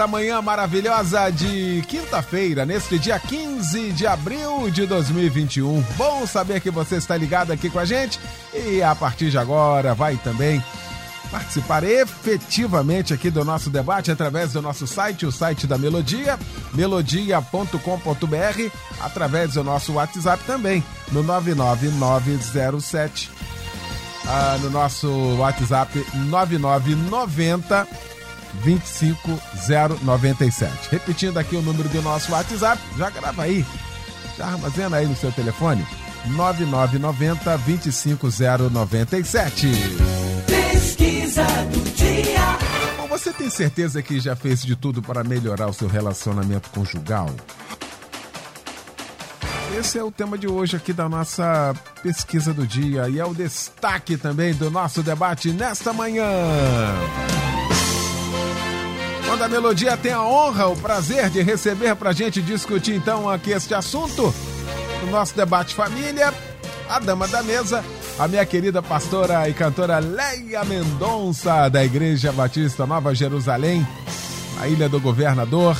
esta manhã maravilhosa de quinta-feira, neste dia 15 de abril de 2021. Bom saber que você está ligado aqui com a gente e a partir de agora vai também participar efetivamente aqui do nosso debate através do nosso site, o site da Melodia, melodia.com.br, através do nosso WhatsApp também, no 99907. Ah, no nosso WhatsApp 9990 25097. Repetindo aqui o número do nosso WhatsApp, já grava aí, já armazena aí no seu telefone, 9990 25097. Pesquisa do dia. Bom, você tem certeza que já fez de tudo para melhorar o seu relacionamento conjugal? Esse é o tema de hoje aqui da nossa pesquisa do dia e é o destaque também do nosso debate nesta manhã. Quando a Melodia tem a honra, o prazer de receber para a gente discutir então aqui este assunto, no nosso debate família, a dama da mesa, a minha querida pastora e cantora Leia Mendonça, da Igreja Batista Nova Jerusalém, na Ilha do Governador,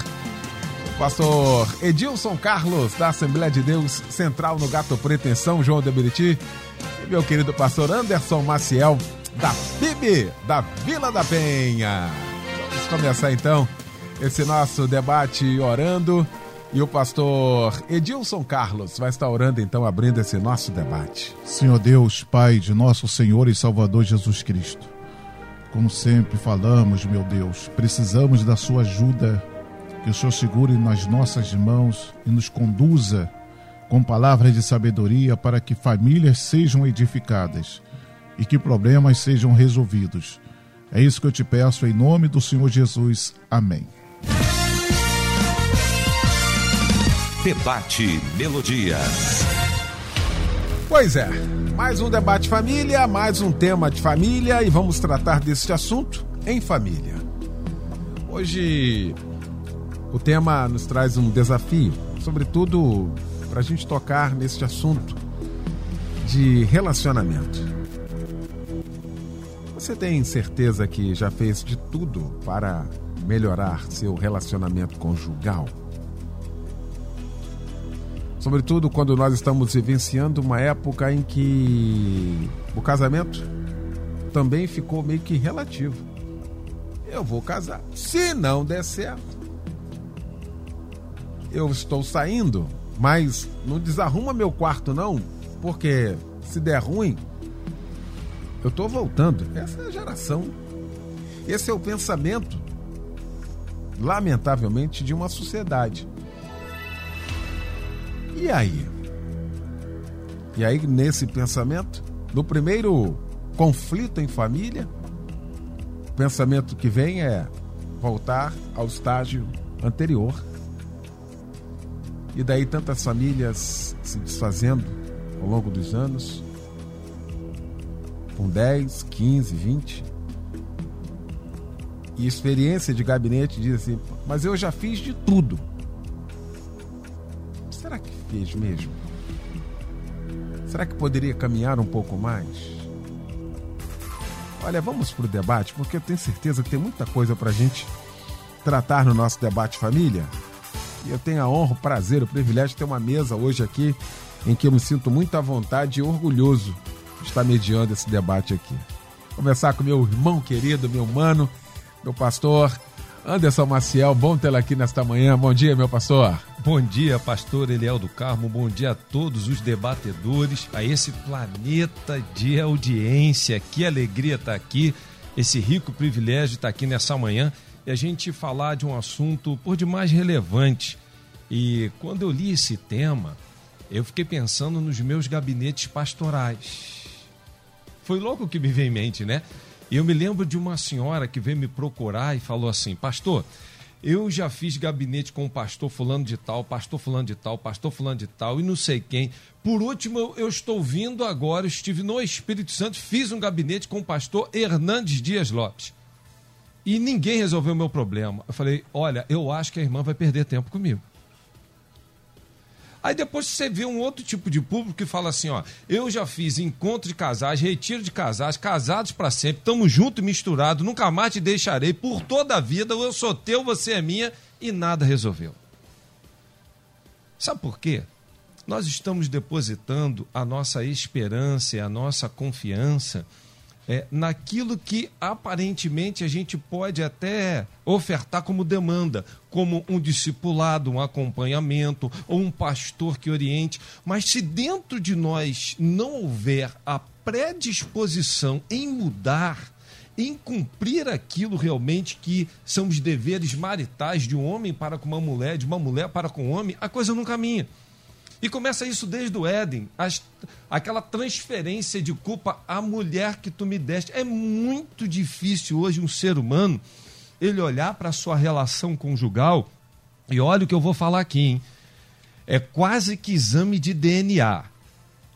o pastor Edilson Carlos, da Assembleia de Deus Central no Gato Preto, em São João de Meriti, e meu querido pastor Anderson Maciel, da PIB, da Vila da Penha. Vamos começar então esse nosso debate orando. E o pastor Edilson Carlos vai estar orando então, abrindo esse nosso debate. Senhor Deus, Pai de nosso Senhor e Salvador Jesus Cristo. Como sempre falamos, meu Deus, precisamos da Sua ajuda, que o Senhor segure nas nossas mãos e nos conduza com palavras de sabedoria para que famílias sejam edificadas e que problemas sejam resolvidos. É isso que eu te peço em nome do Senhor Jesus. Amém. Debate Melodia. Pois é, mais um debate família, mais um tema de família e vamos tratar deste assunto em família. Hoje o tema nos traz um desafio, sobretudo para a gente tocar neste assunto de relacionamento. Você tem certeza que já fez de tudo para melhorar seu relacionamento conjugal? Sobretudo quando nós estamos vivenciando uma época em que o casamento também ficou meio que relativo. Eu vou casar. Se não der certo, eu estou saindo, mas não desarruma meu quarto não, porque se der ruim, eu estou voltando. Essa é a geração. Esse é o pensamento, lamentavelmente, de uma sociedade. E aí? E aí, nesse pensamento, no primeiro conflito em família, o pensamento que vem é voltar ao estágio anterior. E daí tantas famílias se desfazendo ao longo dos anos, com 10, 15, 20. E experiência de gabinete diz assim: Mas eu já fiz de tudo. Será que fez mesmo? Será que poderia caminhar um pouco mais? Olha, vamos para o debate, porque eu tenho certeza que tem muita coisa para a gente tratar no nosso debate família. E eu tenho a honra, o prazer, o privilégio de ter uma mesa hoje aqui em que eu me sinto muito à vontade e orgulhoso está mediando esse debate aqui. Vou começar com meu irmão querido, meu mano, meu pastor Anderson Maciel. Bom tê-lo aqui nesta manhã. Bom dia, meu pastor. Bom dia, pastor Eliel do Carmo. Bom dia a todos os debatedores, a esse planeta de audiência. Que alegria estar aqui, esse rico privilégio estar aqui nessa manhã e a gente falar de um assunto por demais relevante. E quando eu li esse tema, eu fiquei pensando nos meus gabinetes pastorais foi louco que me veio em mente, né? E eu me lembro de uma senhora que veio me procurar e falou assim: Pastor, eu já fiz gabinete com o pastor fulano de tal, pastor fulano de tal, pastor fulano de tal e não sei quem. Por último, eu estou vindo agora, estive no Espírito Santo, fiz um gabinete com o pastor Hernandes Dias Lopes. E ninguém resolveu o meu problema. Eu falei: olha, eu acho que a irmã vai perder tempo comigo. Aí depois você vê um outro tipo de público que fala assim, ó, eu já fiz encontro de casais, retiro de casais, casados para sempre, estamos juntos e misturados, nunca mais te deixarei, por toda a vida, eu sou teu, você é minha, e nada resolveu. Sabe por quê? Nós estamos depositando a nossa esperança e a nossa confiança é, naquilo que aparentemente a gente pode até ofertar como demanda, como um discipulado, um acompanhamento ou um pastor que oriente. Mas se dentro de nós não houver a predisposição em mudar, em cumprir aquilo realmente que são os deveres maritais de um homem para com uma mulher, de uma mulher para com um homem, a coisa não caminha. E começa isso desde o Éden, as, aquela transferência de culpa à mulher que tu me deste. É muito difícil hoje um ser humano ele olhar para a sua relação conjugal e olha o que eu vou falar aqui, hein? É quase que exame de DNA.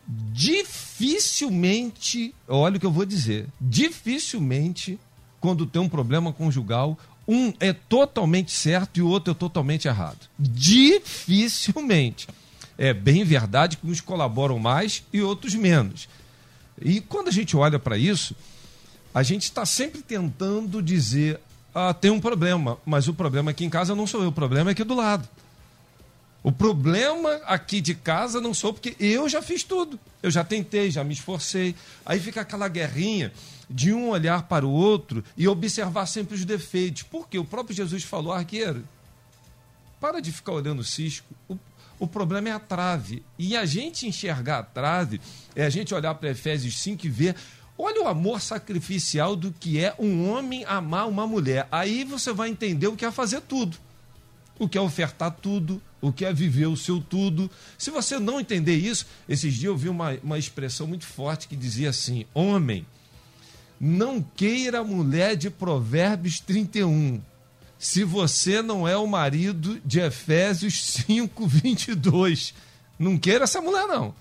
Dificilmente, olha o que eu vou dizer, dificilmente, quando tem um problema conjugal, um é totalmente certo e o outro é totalmente errado. Dificilmente é bem verdade que uns colaboram mais e outros menos. E quando a gente olha para isso, a gente está sempre tentando dizer: ah, tem um problema, mas o problema aqui em casa não sou eu, o problema é aqui do lado. O problema aqui de casa não sou porque eu já fiz tudo. Eu já tentei, já me esforcei. Aí fica aquela guerrinha de um olhar para o outro e observar sempre os defeitos. Porque o próprio Jesus falou, arqueiro, para de ficar olhando o cisco. O, o problema é a trave. E a gente enxergar a trave é a gente olhar para Efésios 5 e ver. Olha o amor sacrificial do que é um homem amar uma mulher. Aí você vai entender o que é fazer tudo. O que é ofertar tudo, o que é viver o seu tudo. Se você não entender isso, esses dias eu vi uma, uma expressão muito forte que dizia assim: Homem, não queira mulher de Provérbios 31 se você não é o marido de Efésios 5, 22. Não queira essa mulher, não.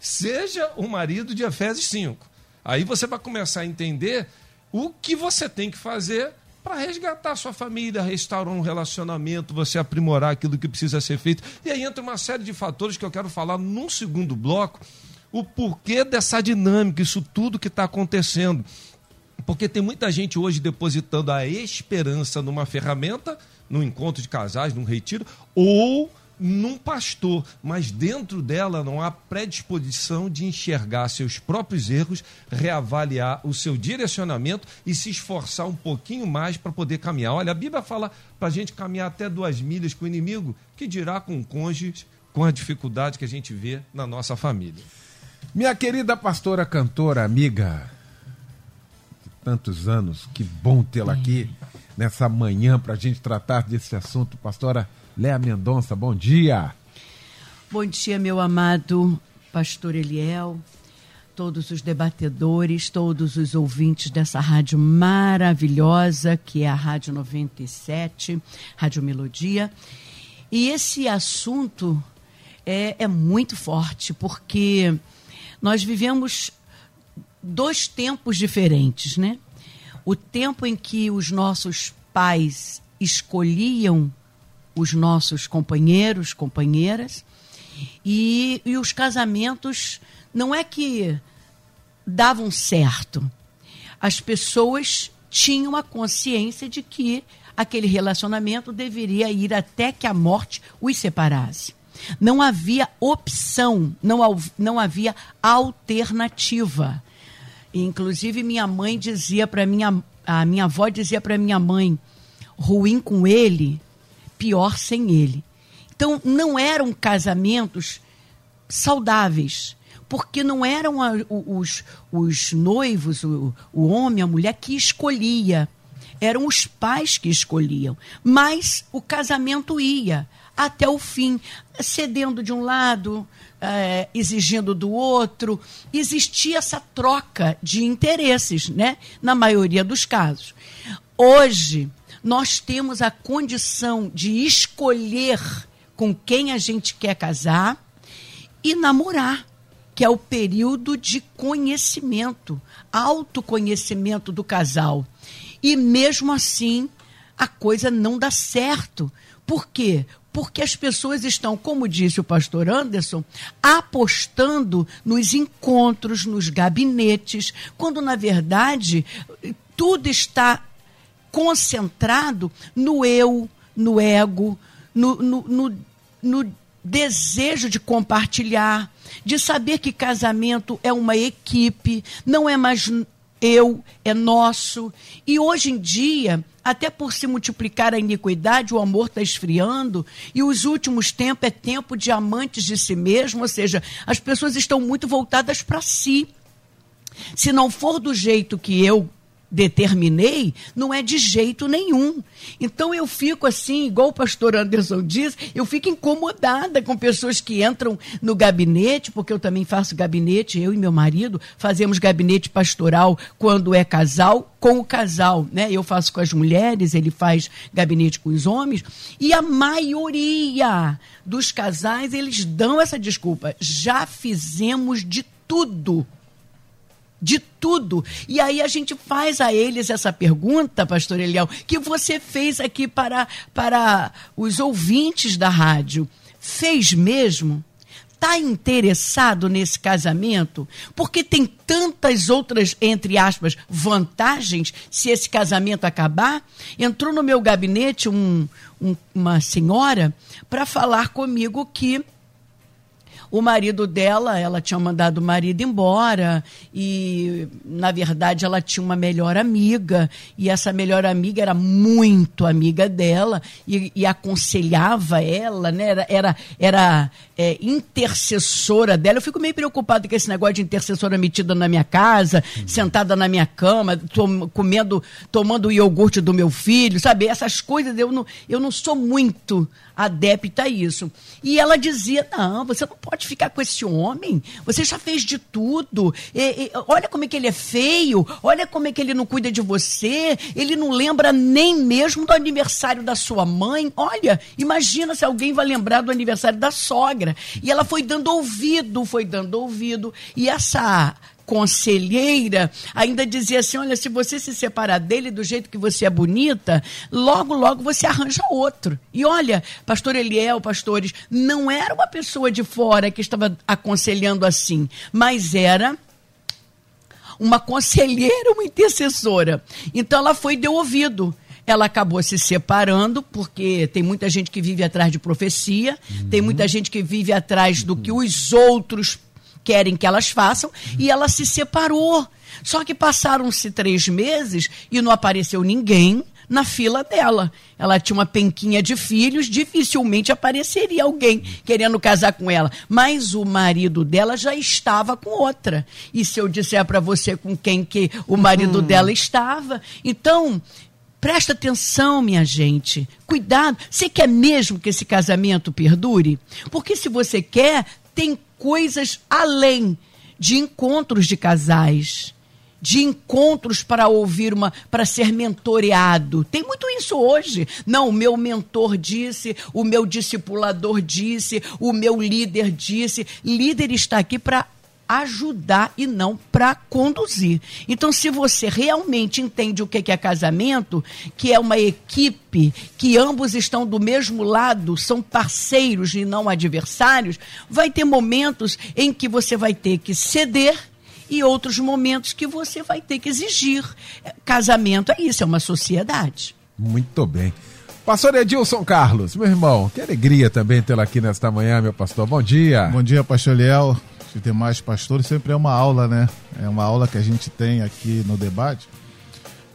Seja o marido de Efésios 5. Aí você vai começar a entender o que você tem que fazer para resgatar sua família, restaurar um relacionamento, você aprimorar aquilo que precisa ser feito. E aí entra uma série de fatores que eu quero falar num segundo bloco, o porquê dessa dinâmica, isso tudo que está acontecendo. Porque tem muita gente hoje depositando a esperança numa ferramenta, num encontro de casais, num retiro, ou num pastor, mas dentro dela não há predisposição de enxergar seus próprios erros, reavaliar o seu direcionamento e se esforçar um pouquinho mais para poder caminhar. Olha, a Bíblia fala para a gente caminhar até duas milhas com o inimigo, que dirá com o cônjuge, com a dificuldade que a gente vê na nossa família. Minha querida pastora, cantora, amiga, tantos anos. Que bom tê-la aqui nessa manhã para a gente tratar desse assunto. Pastora Léa Mendonça, bom dia. Bom dia, meu amado pastor Eliel, todos os debatedores, todos os ouvintes dessa rádio maravilhosa que é a Rádio 97, Rádio Melodia. E esse assunto é, é muito forte, porque nós vivemos dois tempos diferentes, né? O tempo em que os nossos pais escolhiam os nossos companheiros, companheiras, e, e os casamentos não é que davam certo. As pessoas tinham a consciência de que aquele relacionamento deveria ir até que a morte os separasse. Não havia opção, não, não havia alternativa. Inclusive, minha mãe dizia para minha. A minha avó dizia para minha mãe: ruim com ele, pior sem ele. Então, não eram casamentos saudáveis, porque não eram a, os, os noivos, o, o homem, a mulher, que escolhia. Eram os pais que escolhiam. Mas o casamento ia até o fim, cedendo de um lado, é, exigindo do outro. Existia essa troca de interesses, né? Na maioria dos casos. Hoje, nós temos a condição de escolher com quem a gente quer casar e namorar, que é o período de conhecimento, autoconhecimento do casal. E mesmo assim, a coisa não dá certo. Por quê? Porque as pessoas estão, como disse o pastor Anderson, apostando nos encontros, nos gabinetes, quando na verdade tudo está concentrado no eu, no ego, no, no, no, no desejo de compartilhar, de saber que casamento é uma equipe, não é mais eu, é nosso. E hoje em dia, até por se multiplicar a iniquidade, o amor está esfriando, e os últimos tempos é tempo de amantes de si mesmo, ou seja, as pessoas estão muito voltadas para si. Se não for do jeito que eu determinei, não é de jeito nenhum. Então eu fico assim, igual o pastor Anderson diz, eu fico incomodada com pessoas que entram no gabinete, porque eu também faço gabinete, eu e meu marido fazemos gabinete pastoral quando é casal, com o casal, né? Eu faço com as mulheres, ele faz gabinete com os homens, e a maioria dos casais, eles dão essa desculpa. Já fizemos de tudo de tudo. E aí a gente faz a eles essa pergunta, pastor Eliel, que você fez aqui para, para os ouvintes da rádio. Fez mesmo? Está interessado nesse casamento? Porque tem tantas outras, entre aspas, vantagens se esse casamento acabar. Entrou no meu gabinete um, um, uma senhora para falar comigo que o marido dela, ela tinha mandado o marido embora e, na verdade, ela tinha uma melhor amiga e essa melhor amiga era muito amiga dela e, e aconselhava ela, né? Era, era, era é, intercessora dela. Eu fico meio preocupada com esse negócio de intercessora metida na minha casa, uhum. sentada na minha cama, tom, comendo, tomando o iogurte do meu filho, sabe? Essas coisas eu não, eu não sou muito adepta a isso. E ela dizia: não, você não pode ficar com esse homem, você já fez de tudo. E, e, olha como é que ele é feio, olha como é que ele não cuida de você, ele não lembra nem mesmo do aniversário da sua mãe. Olha, imagina se alguém vai lembrar do aniversário da sogra. E ela foi dando ouvido, foi dando ouvido. E essa conselheira ainda dizia assim: olha, se você se separar dele do jeito que você é bonita, logo, logo você arranja outro. E olha, pastor Eliel, pastores, não era uma pessoa de fora que estava aconselhando assim, mas era uma conselheira, uma intercessora. Então ela foi deu ouvido ela acabou se separando, porque tem muita gente que vive atrás de profecia, uhum. tem muita gente que vive atrás do que os outros querem que elas façam, e ela se separou. Só que passaram-se três meses e não apareceu ninguém na fila dela. Ela tinha uma penquinha de filhos, dificilmente apareceria alguém querendo casar com ela. Mas o marido dela já estava com outra. E se eu disser para você com quem que o marido hum. dela estava? Então, Presta atenção, minha gente. Cuidado. Você quer mesmo que esse casamento perdure? Porque se você quer, tem coisas além de encontros de casais, de encontros para ouvir uma, para ser mentoreado. Tem muito isso hoje. Não, o meu mentor disse, o meu discipulador disse, o meu líder disse. Líder está aqui para ajudar e não para conduzir. Então, se você realmente entende o que é casamento, que é uma equipe, que ambos estão do mesmo lado, são parceiros e não adversários, vai ter momentos em que você vai ter que ceder e outros momentos que você vai ter que exigir. Casamento é isso, é uma sociedade. Muito bem. Pastor Edilson Carlos, meu irmão, que alegria também tê-lo aqui nesta manhã, meu pastor. Bom dia. Bom dia, pastor Liel os demais pastores, sempre é uma aula, né? É uma aula que a gente tem aqui no debate.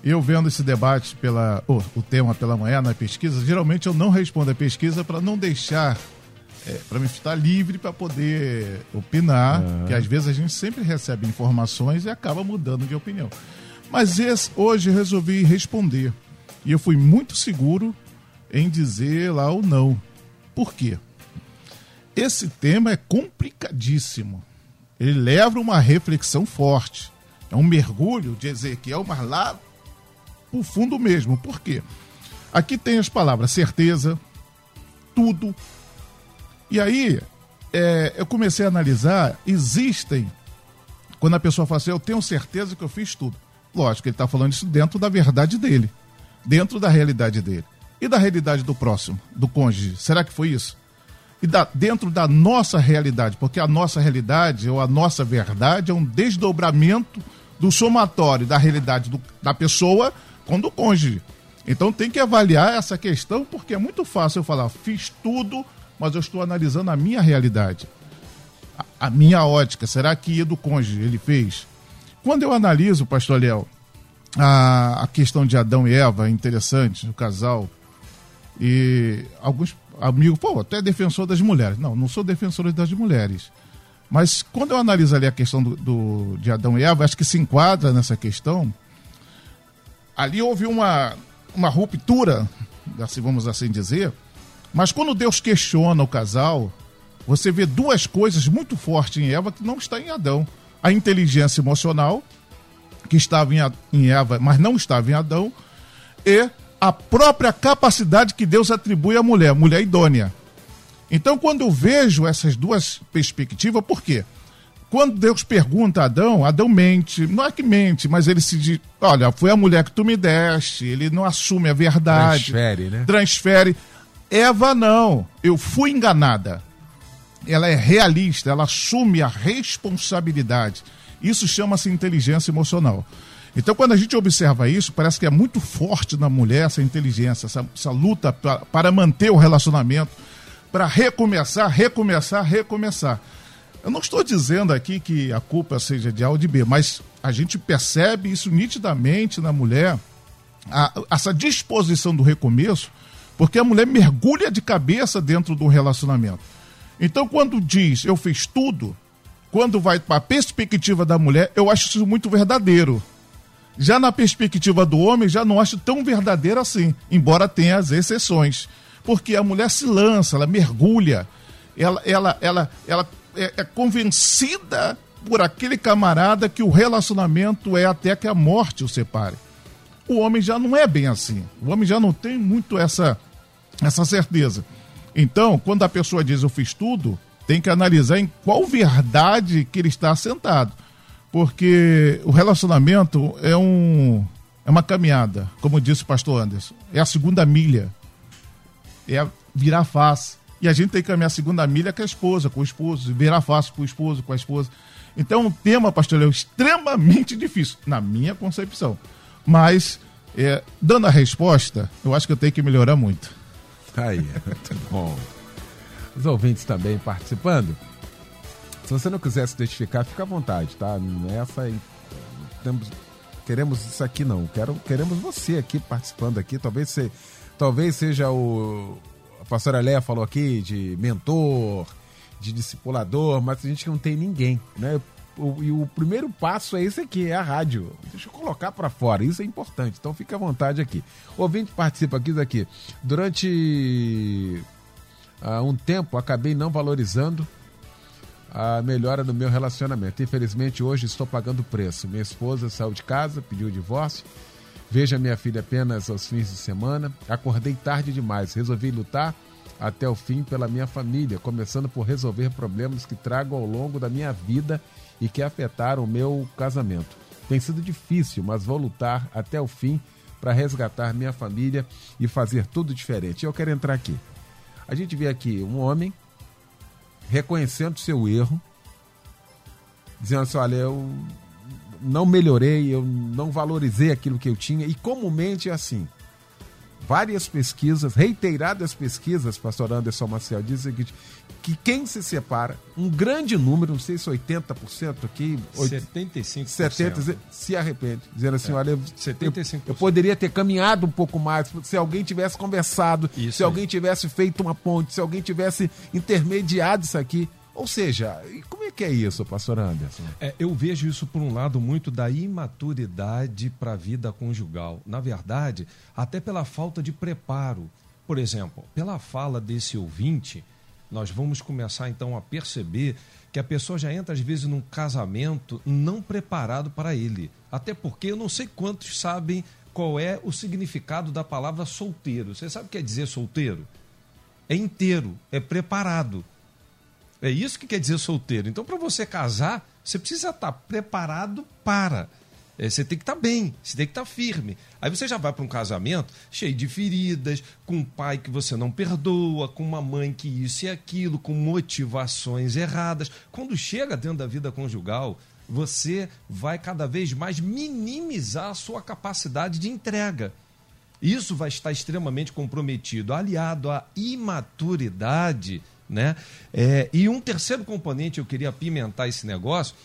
Eu vendo esse debate pela oh, o tema pela manhã na pesquisa, geralmente eu não respondo a pesquisa para não deixar é, para me estar livre para poder opinar, uhum. que às vezes a gente sempre recebe informações e acaba mudando de opinião. Mas esse, hoje resolvi responder e eu fui muito seguro em dizer lá o não. Por quê? Esse tema é complicadíssimo. Ele leva uma reflexão forte. É um mergulho de Ezequiel, mas lá pro fundo mesmo. Por quê? Aqui tem as palavras certeza, tudo. E aí, é, eu comecei a analisar, existem, quando a pessoa fala assim, eu tenho certeza que eu fiz tudo. Lógico, ele está falando isso dentro da verdade dele, dentro da realidade dele. E da realidade do próximo, do cônjuge? Será que foi isso? E da, dentro da nossa realidade, porque a nossa realidade ou a nossa verdade é um desdobramento do somatório da realidade do, da pessoa com do cônjuge. Então tem que avaliar essa questão, porque é muito fácil eu falar, fiz tudo, mas eu estou analisando a minha realidade. A, a minha ótica, será que do cônjuge ele fez? Quando eu analiso, pastor Léo, a, a questão de Adão e Eva, é interessante, o casal, e alguns amigos, pô, até defensor das mulheres. Não, não sou defensor das mulheres. Mas quando eu analiso ali a questão do, do, de Adão e Eva, acho que se enquadra nessa questão. Ali houve uma, uma ruptura, assim, vamos assim dizer. Mas quando Deus questiona o casal, você vê duas coisas muito fortes em Eva que não está em Adão. A inteligência emocional, que estava em Eva, mas não estava em Adão, e a própria capacidade que Deus atribui à mulher, mulher idônea. Então, quando eu vejo essas duas perspectivas, por quê? Quando Deus pergunta a Adão, Adão mente, não é que mente, mas ele se diz: Olha, foi a mulher que tu me deste, ele não assume a verdade. Transfere, né? Transfere. Eva não, eu fui enganada. Ela é realista, ela assume a responsabilidade. Isso chama-se inteligência emocional. Então, quando a gente observa isso, parece que é muito forte na mulher essa inteligência, essa, essa luta pra, para manter o relacionamento, para recomeçar, recomeçar, recomeçar. Eu não estou dizendo aqui que a culpa seja de A ou de B, mas a gente percebe isso nitidamente na mulher, a, essa disposição do recomeço, porque a mulher mergulha de cabeça dentro do relacionamento. Então, quando diz eu fiz tudo, quando vai para a perspectiva da mulher, eu acho isso muito verdadeiro. Já na perspectiva do homem, já não acho tão verdadeiro assim, embora tenha as exceções. Porque a mulher se lança, ela mergulha, ela, ela, ela, ela é, é convencida por aquele camarada que o relacionamento é até que a morte o separe. O homem já não é bem assim. O homem já não tem muito essa, essa certeza. Então, quando a pessoa diz eu fiz tudo, tem que analisar em qual verdade que ele está assentado porque o relacionamento é um é uma caminhada, como disse o pastor Anderson. É a segunda milha. É virar face. E a gente tem que caminhar a segunda milha com a esposa, com o esposo, virar face com o esposo, com a esposa. Então é um tema, pastor Leo, extremamente difícil, na minha concepção. Mas, é, dando a resposta, eu acho que eu tenho que melhorar muito. Aí, muito bom. Os ouvintes também participando. Se você não quiser se identificar, fica à vontade, tá? Nessa temos, queremos isso aqui não. Quero, queremos você aqui participando aqui. Talvez, você, talvez seja o a pastora Léa falou aqui de mentor, de discipulador, mas a gente não tem ninguém, né? O, e o primeiro passo é esse aqui, é a rádio. Deixa eu colocar para fora, isso é importante. Então fica à vontade aqui. O ouvinte participa aqui daqui. Durante uh, um tempo acabei não valorizando a melhora no meu relacionamento. Infelizmente, hoje estou pagando o preço. Minha esposa saiu de casa, pediu o divórcio. Veja minha filha apenas aos fins de semana. Acordei tarde demais. Resolvi lutar até o fim pela minha família, começando por resolver problemas que trago ao longo da minha vida e que afetaram o meu casamento. Tem sido difícil, mas vou lutar até o fim para resgatar minha família e fazer tudo diferente. Eu quero entrar aqui. A gente vê aqui um homem reconhecendo seu erro, dizendo assim: olha, eu não melhorei, eu não valorizei aquilo que eu tinha, e comumente é assim. Várias pesquisas, reiteradas pesquisas, pastor Anderson Maciel, dizem que, que quem se separa, um grande número, não sei se 80% aqui, 75%. 70% se arrepende, dizendo assim: É. olha, eu, 75%. eu poderia ter caminhado um pouco mais, se alguém tivesse conversado, Isso se aí. alguém tivesse feito uma ponte, se alguém tivesse intermediado isso aqui. Ou seja, como é que é isso, pastor Anderson? É, eu vejo isso por um lado muito da imaturidade para a vida conjugal. Na verdade, até pela falta de preparo. Por exemplo, pela fala desse ouvinte, nós vamos começar então a perceber que a pessoa já entra às vezes num casamento não preparado para ele. Até porque eu não sei quantos sabem qual é o significado da palavra solteiro. Você sabe o que quer dizer solteiro? É inteiro, é preparado. É isso que quer dizer solteiro. Então, para você casar, você precisa estar preparado para. É, você tem que estar bem, você tem que estar firme. Aí você já vai para um casamento cheio de feridas, com um pai que você não perdoa, com uma mãe que isso e aquilo, com motivações erradas. Quando chega dentro da vida conjugal, você vai cada vez mais minimizar a sua capacidade de entrega. Isso vai estar extremamente comprometido, aliado à imaturidade, né? É, e um terceiro componente, eu queria apimentar esse negócio,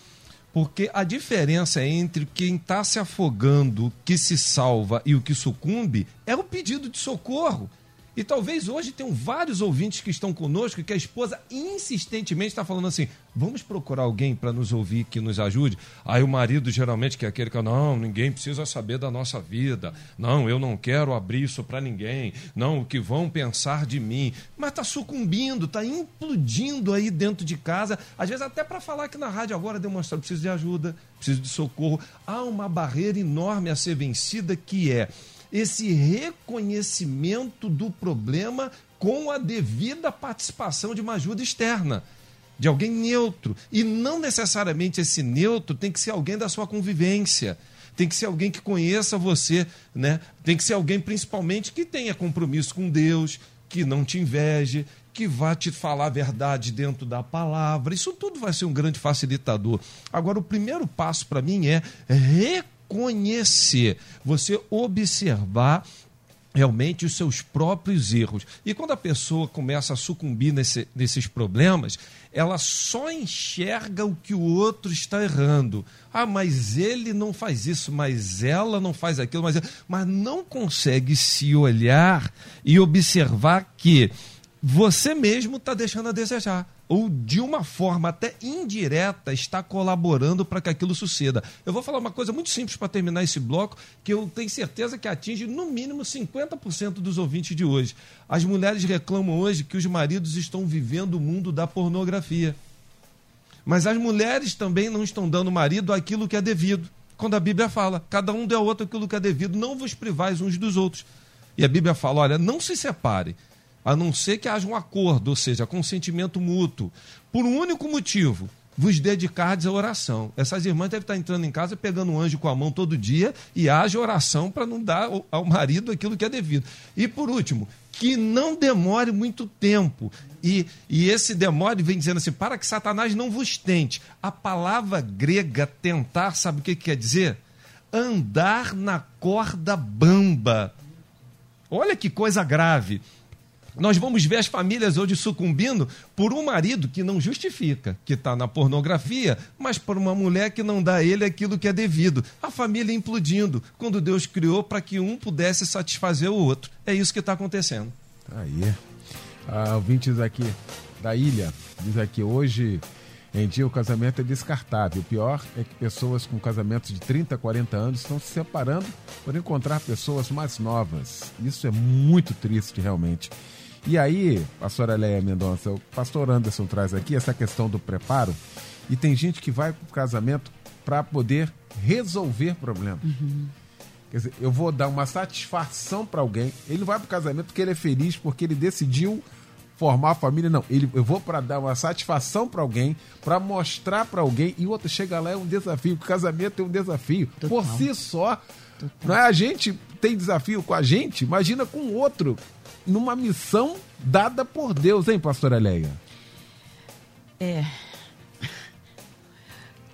porque a diferença entre quem está se afogando, que se salva e o que sucumbe é o pedido de socorro. E talvez hoje tenham vários ouvintes que estão conosco que a esposa insistentemente está falando assim: vamos procurar alguém para nos ouvir que nos ajude. Aí o marido geralmente que é aquele que não, ninguém precisa saber da nossa vida. Não, eu não quero abrir isso para ninguém. Não, o que vão pensar de mim. Mas está sucumbindo, está implodindo aí dentro de casa. Às vezes até para falar aqui na rádio agora demonstrar preciso de ajuda, preciso de socorro. Há uma barreira enorme a ser vencida que é esse reconhecimento do problema com a devida participação de uma ajuda externa, de alguém neutro. E não necessariamente esse neutro tem que ser alguém da sua convivência. Tem que ser alguém que conheça você, né? Tem que ser alguém principalmente que tenha compromisso com Deus, que não te inveje, que vá te falar a verdade dentro da palavra. Isso tudo vai ser um grande facilitador. Agora, o primeiro passo para mim é reconhecer conhecer, você observar realmente os seus próprios erros. E quando a pessoa começa a sucumbir nesse, nesses problemas, ela só enxerga o que o outro está errando. Ah, mas ele não faz isso, mas ela não faz aquilo, mas, mas não consegue se olhar e observar que você mesmo está deixando a desejar ou de uma forma até indireta está colaborando para que aquilo suceda. Eu vou falar uma coisa muito simples para terminar esse bloco, que eu tenho certeza que atinge no mínimo 50% dos ouvintes de hoje. As mulheres reclamam hoje que os maridos estão vivendo o mundo da pornografia. Mas as mulheres também não estão dando marido aquilo que é devido. Quando a Bíblia fala, cada um dê ao outro aquilo que é devido, não vos privais uns dos outros. E a Bíblia fala, olha, não se separe a não ser que haja um acordo, ou seja, consentimento mútuo, por um único motivo, vos dedicardes à oração. Essas irmãs devem estar entrando em casa pegando um anjo com a mão todo dia e haja oração para não dar ao marido aquilo que é devido. E por último, que não demore muito tempo. E, e esse demore vem dizendo assim, para que Satanás não vos tente. A palavra grega tentar, sabe o que, que quer dizer? Andar na corda bamba. Olha que coisa grave. Nós vamos ver as famílias hoje sucumbindo por um marido que não justifica, que está na pornografia, mas por uma mulher que não dá a ele aquilo que é devido. A família implodindo, quando Deus criou para que um pudesse satisfazer o outro. É isso que está acontecendo. Aí. Ah, ouvintes aqui da ilha, diz aqui, hoje em dia o casamento é descartável. O pior é que pessoas com casamentos de 30, 40 anos estão se separando por encontrar pessoas mais novas. Isso é muito triste, realmente. E aí, pastora Leia Mendonça, o pastor Anderson traz aqui essa questão do preparo. E tem gente que vai para o casamento para poder resolver problemas. Uhum. Quer dizer, eu vou dar uma satisfação para alguém. Ele não vai para o casamento porque ele é feliz, porque ele decidiu formar a família. Não, ele, eu vou para dar uma satisfação para alguém, para mostrar para alguém. E outro chega lá é um desafio. O casamento é um desafio. Total. Por si só. Total. Não é? A gente tem desafio com a gente, imagina com o outro numa missão dada por Deus, hein, pastora Leia? É.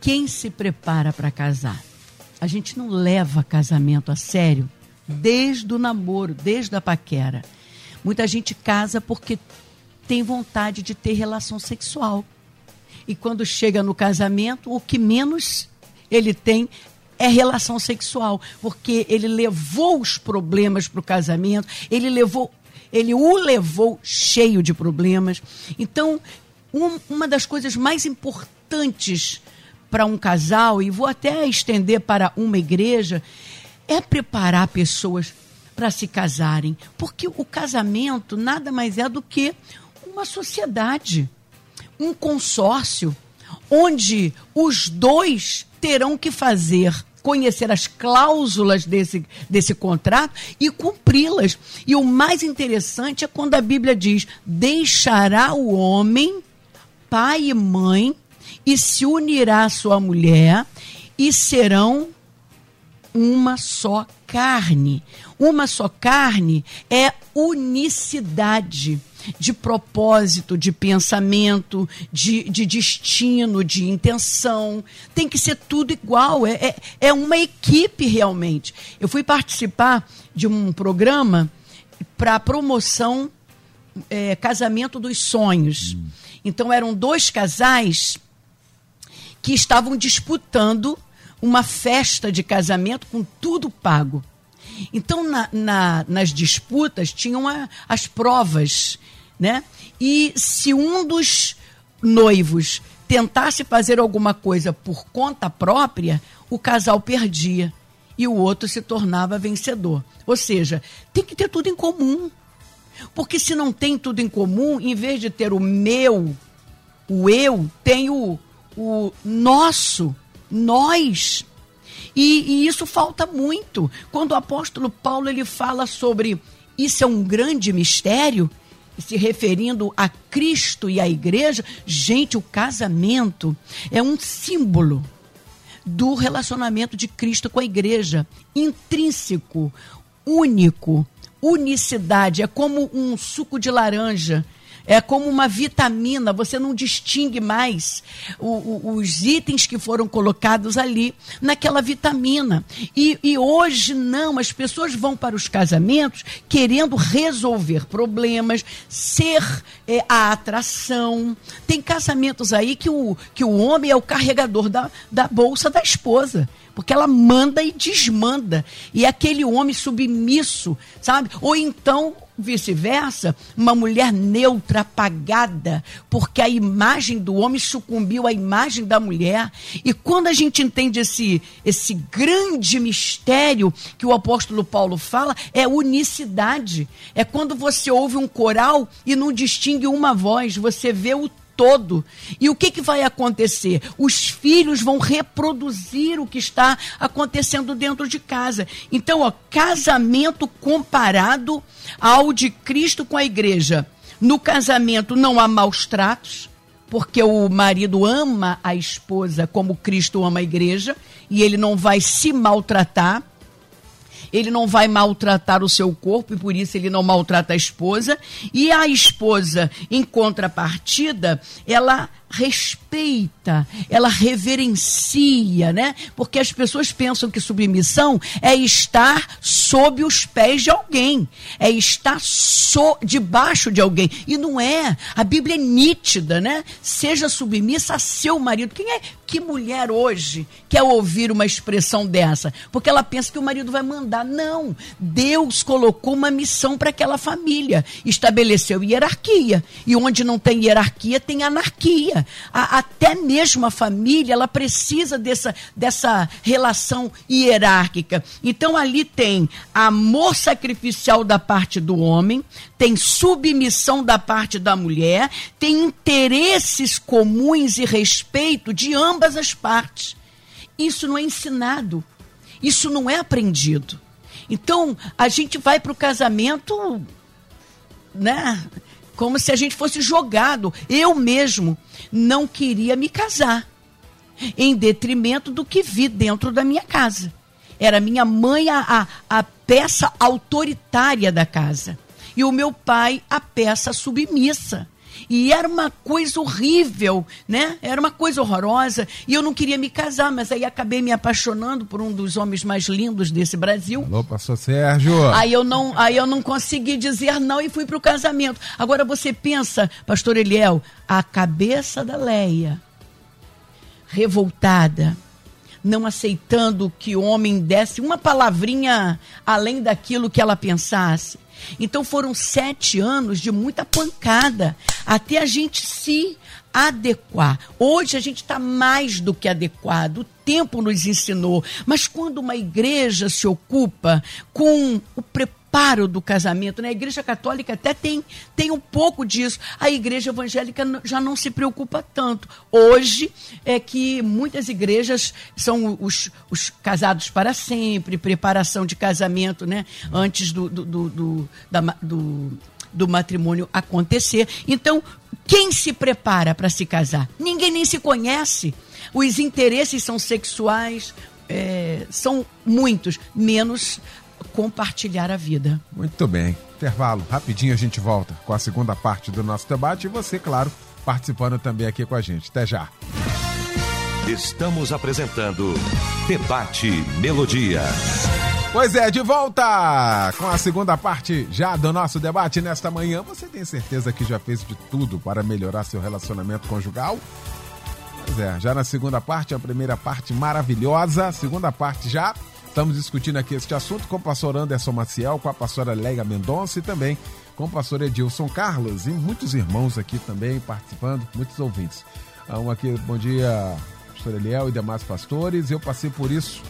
Quem se prepara para casar? A gente não leva casamento a sério desde o namoro, desde a paquera. Muita gente casa porque tem vontade de ter relação sexual. E quando chega no casamento, o que menos ele tem é relação sexual, porque ele levou os problemas para o casamento, ele levou ele o levou cheio de problemas. Então, um, uma das coisas mais importantes para um casal, e vou até estender para uma igreja, é preparar pessoas para se casarem. Porque o casamento nada mais é do que uma sociedade, um consórcio, onde os dois terão que fazer conhecer as cláusulas desse, desse contrato e cumpri-las. E o mais interessante é quando a Bíblia diz: deixará o homem, pai e mãe, e se unirá à sua mulher, e serão uma só carne. Uma só carne é unicidade de propósito, de pensamento, de, de destino, de intenção. Tem que ser tudo igual. É, é, é uma equipe realmente. Eu fui participar de um programa para promoção é, Casamento dos Sonhos. Hum. Então eram dois casais que estavam disputando uma festa de casamento com tudo pago. Então, na, na, nas disputas, tinham a, as provas né? E se um dos noivos tentasse fazer alguma coisa por conta própria, o casal perdia e o outro se tornava vencedor. Ou seja, tem que ter tudo em comum. Porque se não tem tudo em comum, em vez de ter o meu, o eu, tem o, o nosso, nós. E, e isso falta muito. Quando o apóstolo Paulo ele fala sobre isso é um grande mistério, se referindo a Cristo e à igreja, gente, o casamento é um símbolo do relacionamento de Cristo com a igreja, intrínseco, único, unicidade, é como um suco de laranja é como uma vitamina, você não distingue mais o, o, os itens que foram colocados ali naquela vitamina. E, e hoje não, as pessoas vão para os casamentos querendo resolver problemas, ser é, a atração. Tem casamentos aí que o, que o homem é o carregador da, da bolsa da esposa porque ela manda e desmanda. E aquele homem submisso, sabe? Ou então vice-versa, uma mulher neutra, apagada, porque a imagem do homem sucumbiu à imagem da mulher. E quando a gente entende esse, esse grande mistério que o apóstolo Paulo fala, é unicidade. É quando você ouve um coral e não distingue uma voz, você vê o todo. E o que, que vai acontecer? Os filhos vão reproduzir o que está acontecendo dentro de casa. Então, ó, casamento comparado ao de Cristo com a igreja. No casamento não há maus tratos, porque o marido ama a esposa como Cristo ama a igreja, e ele não vai se maltratar ele não vai maltratar o seu corpo e por isso ele não maltrata a esposa. E a esposa, em contrapartida, ela respeita, ela reverencia, né? Porque as pessoas pensam que submissão é estar sob os pés de alguém, é estar so, debaixo de alguém. E não é. A Bíblia é nítida, né? Seja submissa a seu marido. Quem é que mulher hoje quer ouvir uma expressão dessa? Porque ela pensa que o marido vai mandar. Não. Deus colocou uma missão para aquela família, estabeleceu hierarquia. E onde não tem hierarquia, tem anarquia a, até mesmo a família, ela precisa dessa, dessa relação hierárquica. Então ali tem amor sacrificial da parte do homem, tem submissão da parte da mulher, tem interesses comuns e respeito de ambas as partes. Isso não é ensinado, isso não é aprendido. Então, a gente vai para o casamento, né? Como se a gente fosse jogado. Eu mesmo não queria me casar, em detrimento do que vi dentro da minha casa. Era minha mãe a, a, a peça autoritária da casa e o meu pai a peça submissa. E era uma coisa horrível, né? Era uma coisa horrorosa. E eu não queria me casar, mas aí acabei me apaixonando por um dos homens mais lindos desse Brasil. Alô, pastor Sérgio. Aí eu não, aí eu não consegui dizer não e fui para o casamento. Agora você pensa, pastor Eliel, a cabeça da Leia, revoltada, não aceitando que o homem desse uma palavrinha além daquilo que ela pensasse. Então foram sete anos de muita pancada até a gente se adequar. Hoje a gente está mais do que adequado, o tempo nos ensinou, mas quando uma igreja se ocupa com o preparo, preparo do casamento. Né? A Igreja Católica até tem, tem um pouco disso. A Igreja Evangélica já não se preocupa tanto. Hoje é que muitas igrejas são os, os casados para sempre, preparação de casamento né? antes do, do, do, do, da, do, do matrimônio acontecer. Então, quem se prepara para se casar? Ninguém nem se conhece. Os interesses são sexuais, é, são muitos, menos compartilhar a vida. Muito bem. Intervalo. Rapidinho a gente volta com a segunda parte do nosso debate e você, claro, participando também aqui com a gente. Até já. Estamos apresentando Debate Melodia. Pois é, de volta com a segunda parte já do nosso debate nesta manhã. Você tem certeza que já fez de tudo para melhorar seu relacionamento conjugal? Pois é, já na segunda parte, a primeira parte maravilhosa, segunda parte já. Estamos discutindo aqui este assunto com o pastor Anderson Maciel, com a pastora Leia Mendonça e também com o pastor Edilson Carlos e muitos irmãos aqui também participando, muitos ouvintes. Um aqui, bom dia, pastor Eliel e demais pastores. Eu passei por isso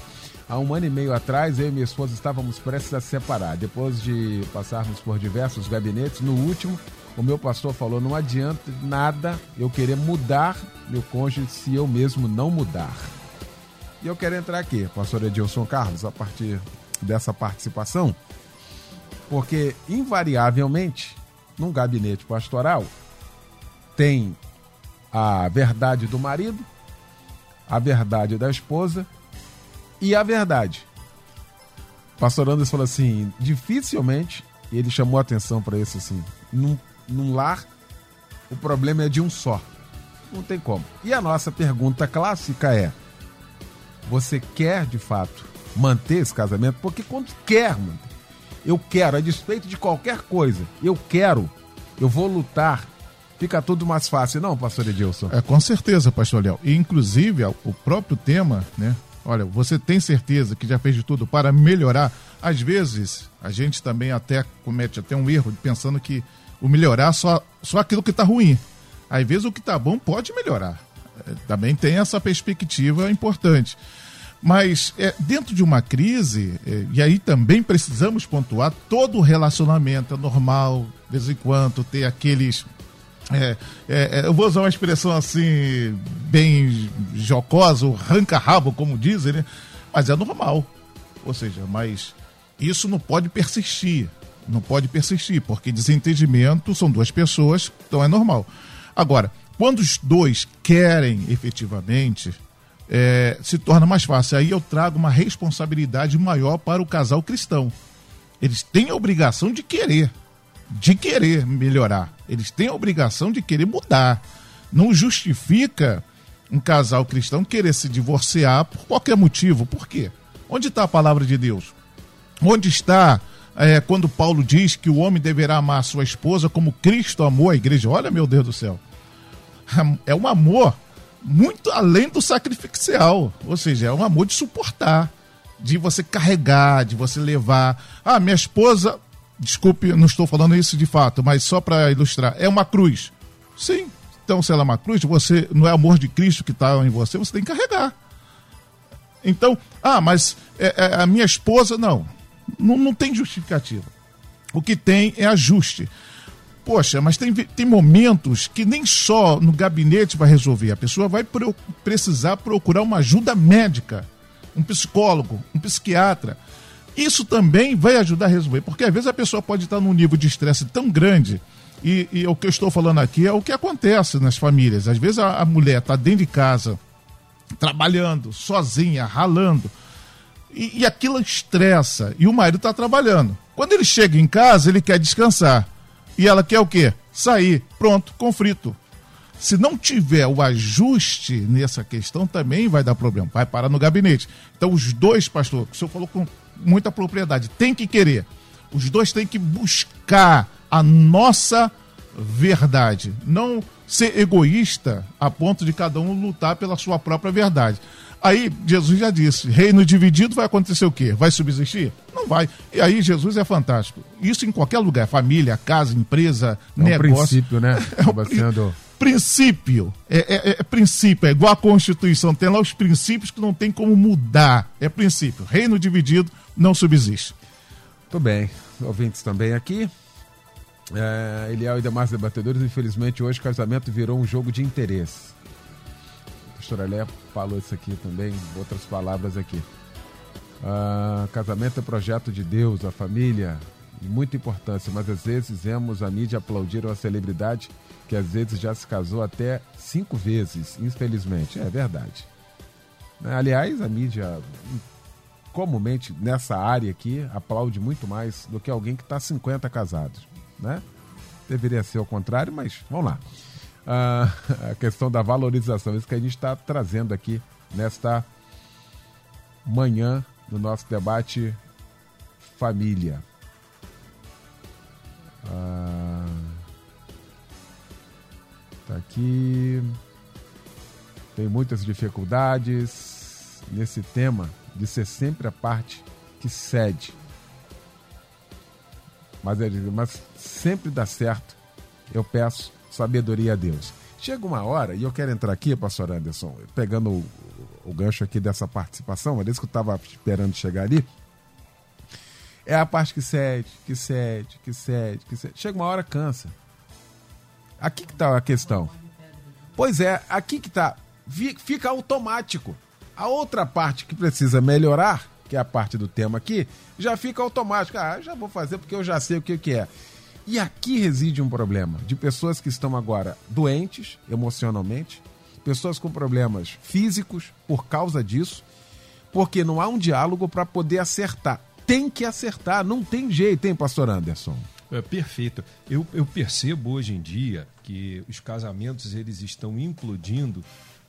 há um ano e meio atrás. Eu e minha esposa estávamos prestes a se separar. Depois de passarmos por diversos gabinetes, no último, o meu pastor falou: não adianta nada eu querer mudar meu cônjuge se eu mesmo não mudar. E eu quero entrar aqui, pastor Edilson Carlos, a partir dessa participação, porque invariavelmente, num gabinete pastoral, tem a verdade do marido, a verdade da esposa e a verdade. pastor Anderson falou assim: dificilmente, e ele chamou atenção para isso assim, num, num lar, o problema é de um só. Não tem como. E a nossa pergunta clássica é: você quer de fato manter esse casamento? Porque quando quer, eu quero, a despeito de qualquer coisa, eu quero, eu vou lutar. Fica tudo mais fácil, não, pastor Edilson? É, com certeza, pastor Léo. E, inclusive, o próprio tema, né? Olha, você tem certeza que já fez de tudo para melhorar? Às vezes, a gente também até comete até um erro pensando que o melhorar só, só aquilo que está ruim. Às vezes o que está bom pode melhorar. Também tem essa perspectiva importante. Mas é, dentro de uma crise, é, e aí também precisamos pontuar, todo relacionamento é normal, de vez em quando, ter aqueles. É, é, é eu vou usar uma expressão assim, bem jocosa, ranca-rabo, como dizem, né? Mas é normal. Ou seja, mas isso não pode persistir. Não pode persistir, porque desentendimento são duas pessoas, então é normal. Agora, quando os dois querem efetivamente, é, se torna mais fácil. Aí eu trago uma responsabilidade maior para o casal cristão. Eles têm a obrigação de querer, de querer melhorar. Eles têm a obrigação de querer mudar. Não justifica um casal cristão querer se divorciar por qualquer motivo. Por quê? Onde está a palavra de Deus? Onde está é, quando Paulo diz que o homem deverá amar sua esposa como Cristo amou a igreja? Olha, meu Deus do céu é um amor muito além do sacrificial. Ou seja, é um amor de suportar, de você carregar, de você levar. Ah, minha esposa, desculpe, não estou falando isso de fato, mas só para ilustrar, é uma cruz. Sim. Então, se ela é uma cruz, você não é amor de Cristo que está em você, você tem que carregar. Então, ah, mas é, é, a minha esposa, não. não. Não tem justificativa. O que tem é ajuste. Poxa, mas tem, tem momentos que nem só no gabinete vai resolver. A pessoa vai pro, precisar procurar uma ajuda médica, um psicólogo, um psiquiatra. Isso também vai ajudar a resolver, porque às vezes a pessoa pode estar num nível de estresse tão grande. E, e, o que eu estou falando aqui é o que acontece nas famílias. Às vezes a, a mulher está dentro de casa, trabalhando, sozinha, ralando. E, e aquilo estressa. E o marido está trabalhando. Quando ele chega em casa, ele quer descansar. E ela quer o quê? Sair. Pronto, conflito. Se não tiver o ajuste nessa questão, também vai dar problema. Vai parar no gabinete. Então, os dois, pastor, o senhor falou com muita propriedade, tem que querer. Os dois têm que buscar a nossa verdade. Não ser egoísta a ponto de cada um lutar pela sua própria verdade. Aí Jesus já disse: reino dividido vai acontecer o quê? Vai subsistir? Não vai. E aí Jesus é fantástico. Isso em qualquer lugar: família, casa, empresa, é negócio. Um princípio, né? É o sendo... princípio. É, é, é, princípio, é igual a Constituição. Tem lá os princípios que não tem como mudar. É princípio. Reino dividido não subsiste. Muito bem. ouvintes também aqui. É, Eliel e demais debatedores, infelizmente hoje o casamento virou um jogo de interesse. Léa falou isso aqui também, outras palavras aqui. Ah, casamento é projeto de Deus, a família, muita importância, mas às vezes vemos a mídia aplaudir uma celebridade que às vezes já se casou até cinco vezes, infelizmente. É verdade. Né, Aliás, a mídia comumente nessa área aqui aplaude muito mais do que alguém que está 50 casados, né? Deveria ser o contrário, mas vamos lá. Ah, a questão da valorização, isso que a gente está trazendo aqui nesta manhã no nosso debate família. Ah, tá aqui. Tem muitas dificuldades nesse tema de ser sempre a parte que cede. Mas, ele- mas sempre dá certo. Eu peço sabedoria a Deus. Chega uma hora, e eu quero entrar aqui, pastor Anderson, pegando o, o gancho aqui dessa participação, era isso que eu estava esperando chegar ali. É a parte que cede, que cede, que cede, que cede. Chega uma hora, cansa. Aqui que está a questão. Pois é, aqui que tá. Vi- Fica automático. A outra parte que precisa melhorar, que é a parte do tema aqui, já fica automático. Ah, já vou fazer porque eu já sei o que, que é. E aqui reside um problema de pessoas que estão agora doentes emocionalmente, pessoas com problemas físicos por causa disso, porque não há um diálogo para poder acertar. Tem que acertar, não tem jeito, hein, pastor Anderson? É perfeito. Eu, eu percebo hoje em dia que os casamentos eles estão implodindo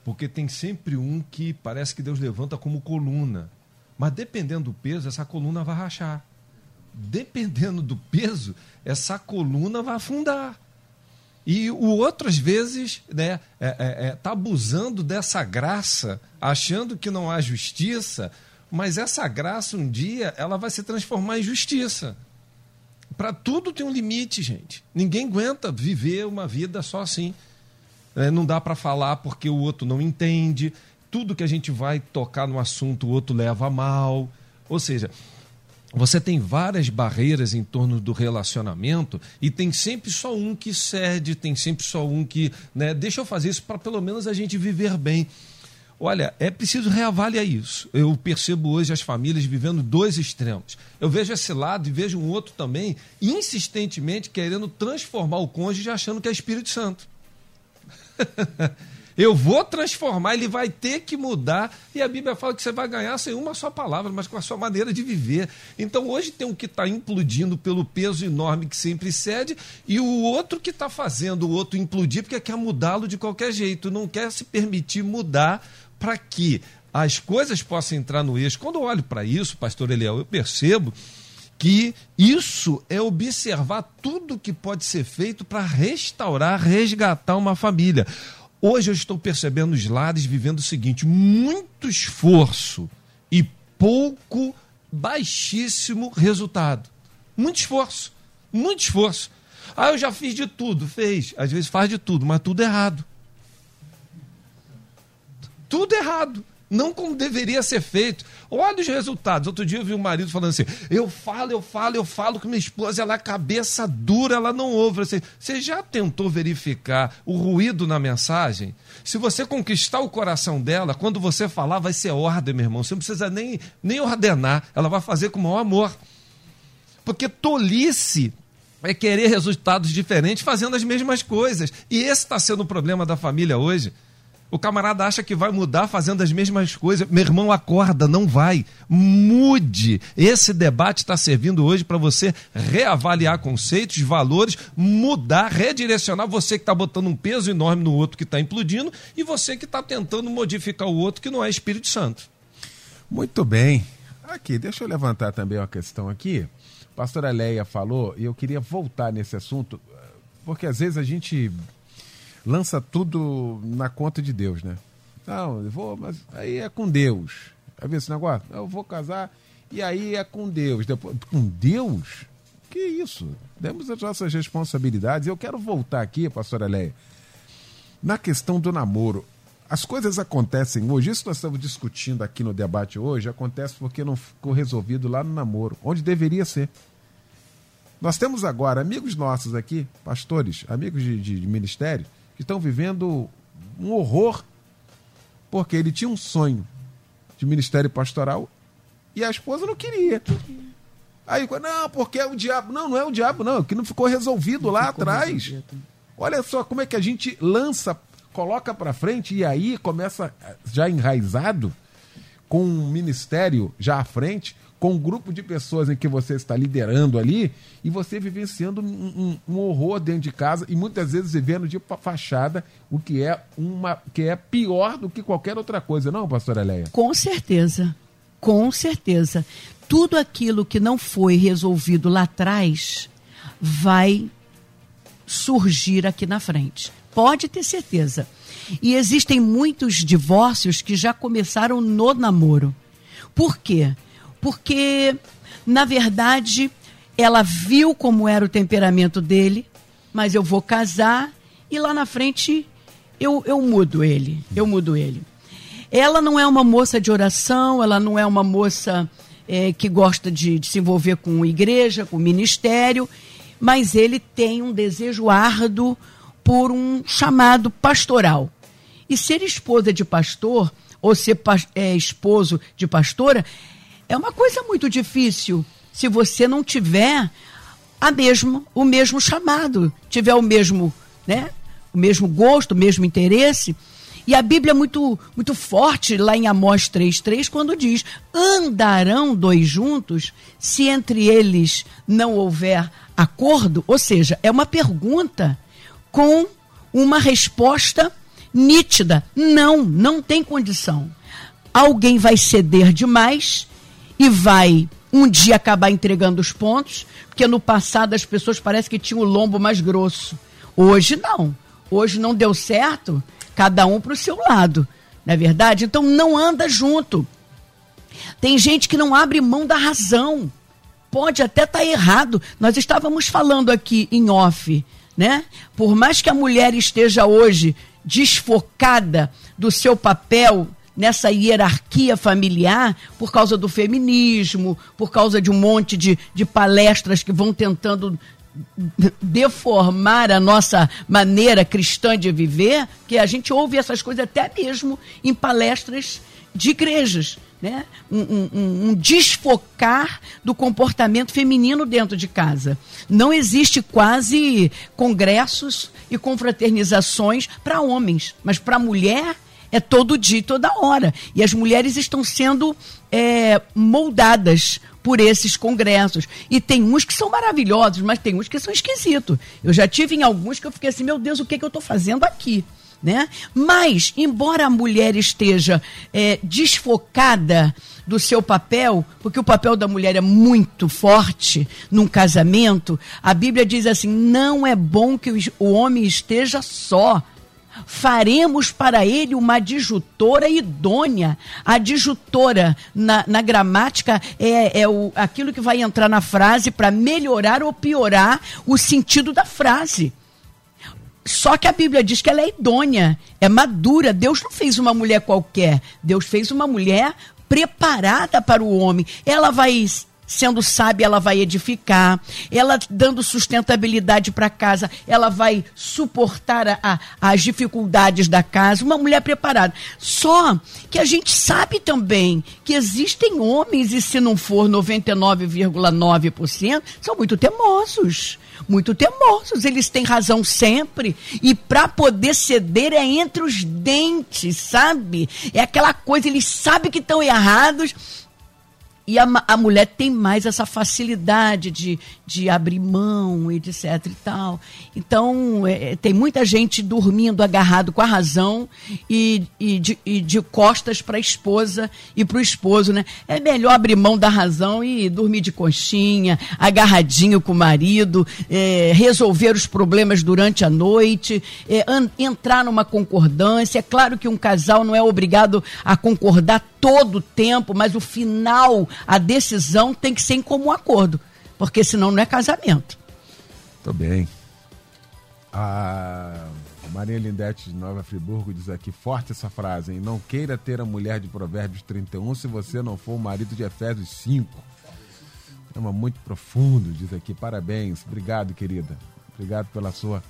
porque tem sempre um que parece que Deus levanta como coluna. Mas dependendo do peso, essa coluna vai rachar. Dependendo do peso, essa coluna vai afundar. E o outro, às vezes, né, é, é, é, tá abusando dessa graça, achando que não há justiça, mas essa graça, um dia, ela vai se transformar em justiça. Para tudo tem um limite, gente. Ninguém aguenta viver uma vida só assim. É, não dá para falar porque o outro não entende. Tudo que a gente vai tocar no assunto, o outro leva a mal. Ou seja, você tem várias barreiras em torno do relacionamento e tem sempre só um que cede, tem sempre só um que, né, deixa eu fazer isso para pelo menos a gente viver bem. Olha, é preciso reavaliar isso. Eu percebo hoje as famílias vivendo dois extremos. Eu vejo esse lado e vejo um outro também, insistentemente querendo transformar o cônjuge achando que é Espírito Santo. Eu vou transformar, ele vai ter que mudar. E a Bíblia fala que você vai ganhar sem uma só palavra, mas com a sua maneira de viver. Então hoje tem um que está implodindo pelo peso enorme que sempre cede, e o outro que está fazendo o outro implodir porque quer mudá-lo de qualquer jeito, não quer se permitir mudar para que as coisas possam entrar no eixo. Quando eu olho para isso, pastor Eliel, eu percebo que isso é observar tudo que pode ser feito para restaurar, resgatar uma família. Hoje eu estou percebendo os lares vivendo o seguinte: muito esforço e pouco, baixíssimo resultado. Muito esforço, muito esforço. Ah, eu já fiz de tudo, fez. Às vezes faz de tudo, mas tudo errado. Tudo errado. Não como deveria ser feito. Olha os resultados. Outro dia eu vi um marido falando assim: eu falo, eu falo, eu falo com minha esposa, ela é cabeça dura, ela não ouve. Assim, você já tentou verificar o ruído na mensagem? Se você conquistar o coração dela, quando você falar, vai ser ordem, meu irmão. Você não precisa nem, nem ordenar. Ela vai fazer com o maior amor. Porque tolice é querer resultados diferentes fazendo as mesmas coisas. E esse está sendo o problema da família hoje. O camarada acha que vai mudar fazendo as mesmas coisas. Meu irmão, acorda, não vai. Mude. Esse debate está servindo hoje para você reavaliar conceitos, valores, mudar, redirecionar você que está botando um peso enorme no outro que está implodindo e você que está tentando modificar o outro que não é Espírito Santo. Muito bem. Aqui, deixa eu levantar também uma questão aqui. A pastora Leia falou, e eu queria voltar nesse assunto, porque às vezes a gente lança tudo na conta de Deus, né? Não, eu vou, mas aí é com Deus. Vai ver esse negócio? Eu vou casar e aí é com Deus. Depois, com Deus? Que isso? Temos as nossas responsabilidades. Eu quero voltar aqui, pastora Leia, na questão do namoro. As coisas acontecem hoje, isso nós estamos discutindo aqui no debate hoje, acontece porque não ficou resolvido lá no namoro, onde deveria ser. Nós temos agora amigos nossos aqui, pastores, amigos de, de, de ministério, que estão vivendo um horror porque ele tinha um sonho de ministério pastoral e a esposa não queria. Aí, não, porque é o diabo. Não, não é o diabo, não, que não ficou resolvido não lá ficou atrás. Resolvido. Olha só como é que a gente lança, coloca para frente e aí começa já enraizado com um ministério já à frente, com um grupo de pessoas em que você está liderando ali e você vivenciando um, um, um, horror dentro de casa e muitas vezes vivendo de fachada, o que é uma que é pior do que qualquer outra coisa, não, pastora Leia? Com certeza. Com certeza. Tudo aquilo que não foi resolvido lá atrás vai surgir aqui na frente. Pode ter certeza. E existem muitos divórcios que já começaram no namoro. Por quê? Porque, na verdade, ela viu como era o temperamento dele, mas eu vou casar e lá na frente eu, eu mudo ele. Eu mudo ele. Ela não é uma moça de oração, ela não é uma moça é, que gosta de, de se envolver com igreja, com ministério, mas ele tem um desejo árduo por um chamado pastoral. E ser esposa de pastor, ou ser é, esposo de pastora, é uma coisa muito difícil se você não tiver a mesmo, o mesmo chamado, tiver o mesmo, né, o mesmo gosto, o mesmo interesse. E a Bíblia é muito, muito forte lá em Amós 3,3, quando diz: andarão dois juntos se entre eles não houver acordo? Ou seja, é uma pergunta com uma resposta nítida. Não, não tem condição. Alguém vai ceder demais e vai um dia acabar entregando os pontos, porque no passado as pessoas parecem que tinham o lombo mais grosso. Hoje não. Hoje não deu certo, cada um para o seu lado. Não é verdade? Então não anda junto. Tem gente que não abre mão da razão. Pode até estar tá errado. Nós estávamos falando aqui em off, né? Por mais que a mulher esteja hoje desfocada do seu papel nessa hierarquia familiar por causa do feminismo, por causa de um monte de, de palestras que vão tentando deformar a nossa maneira cristã de viver, que a gente ouve essas coisas até mesmo em palestras de igrejas. Né? Um, um, um, desfocar do comportamento feminino dentro de casa. Não existe quase congressos e confraternizações para homens, mas para mulher é todo dia, toda hora. E as mulheres estão sendo é, moldadas por esses congressos. E tem uns que são maravilhosos, mas tem uns que são esquisitos. Eu já tive em alguns que eu fiquei assim, meu Deus, o que, é que eu estou fazendo aqui? Né? Mas, embora a mulher esteja é, desfocada do seu papel, porque o papel da mulher é muito forte num casamento, a Bíblia diz assim: não é bom que o homem esteja só faremos para ele uma adjutora idônea. A adjutora, na, na gramática, é, é o, aquilo que vai entrar na frase para melhorar ou piorar o sentido da frase. Só que a Bíblia diz que ela é idônea, é madura. Deus não fez uma mulher qualquer. Deus fez uma mulher preparada para o homem. Ela vai sendo sábia, ela vai edificar, ela dando sustentabilidade para casa, ela vai suportar a, a, as dificuldades da casa, uma mulher preparada. Só que a gente sabe também que existem homens, e se não for 99,9%, são muito temosos. Muito temosos, eles têm razão sempre. E para poder ceder é entre os dentes, sabe? É aquela coisa, eles sabem que estão errados, e a, a mulher tem mais essa facilidade de, de abrir mão, etc e tal. Então, é, tem muita gente dormindo agarrado com a razão e, e, de, e de costas para a esposa e para o esposo, né? É melhor abrir mão da razão e dormir de conchinha, agarradinho com o marido, é, resolver os problemas durante a noite, é, an, entrar numa concordância. É claro que um casal não é obrigado a concordar todo o tempo, mas o final, a decisão tem que ser em comum acordo, porque senão não é casamento. Tô bem. A Maria Lindete de Nova Friburgo diz aqui, forte essa frase, hein? Não queira ter a mulher de Provérbios 31 se você não for o marido de Efésios 5. Tema muito profundo, diz aqui. Parabéns. Obrigado, querida. Obrigado pela sua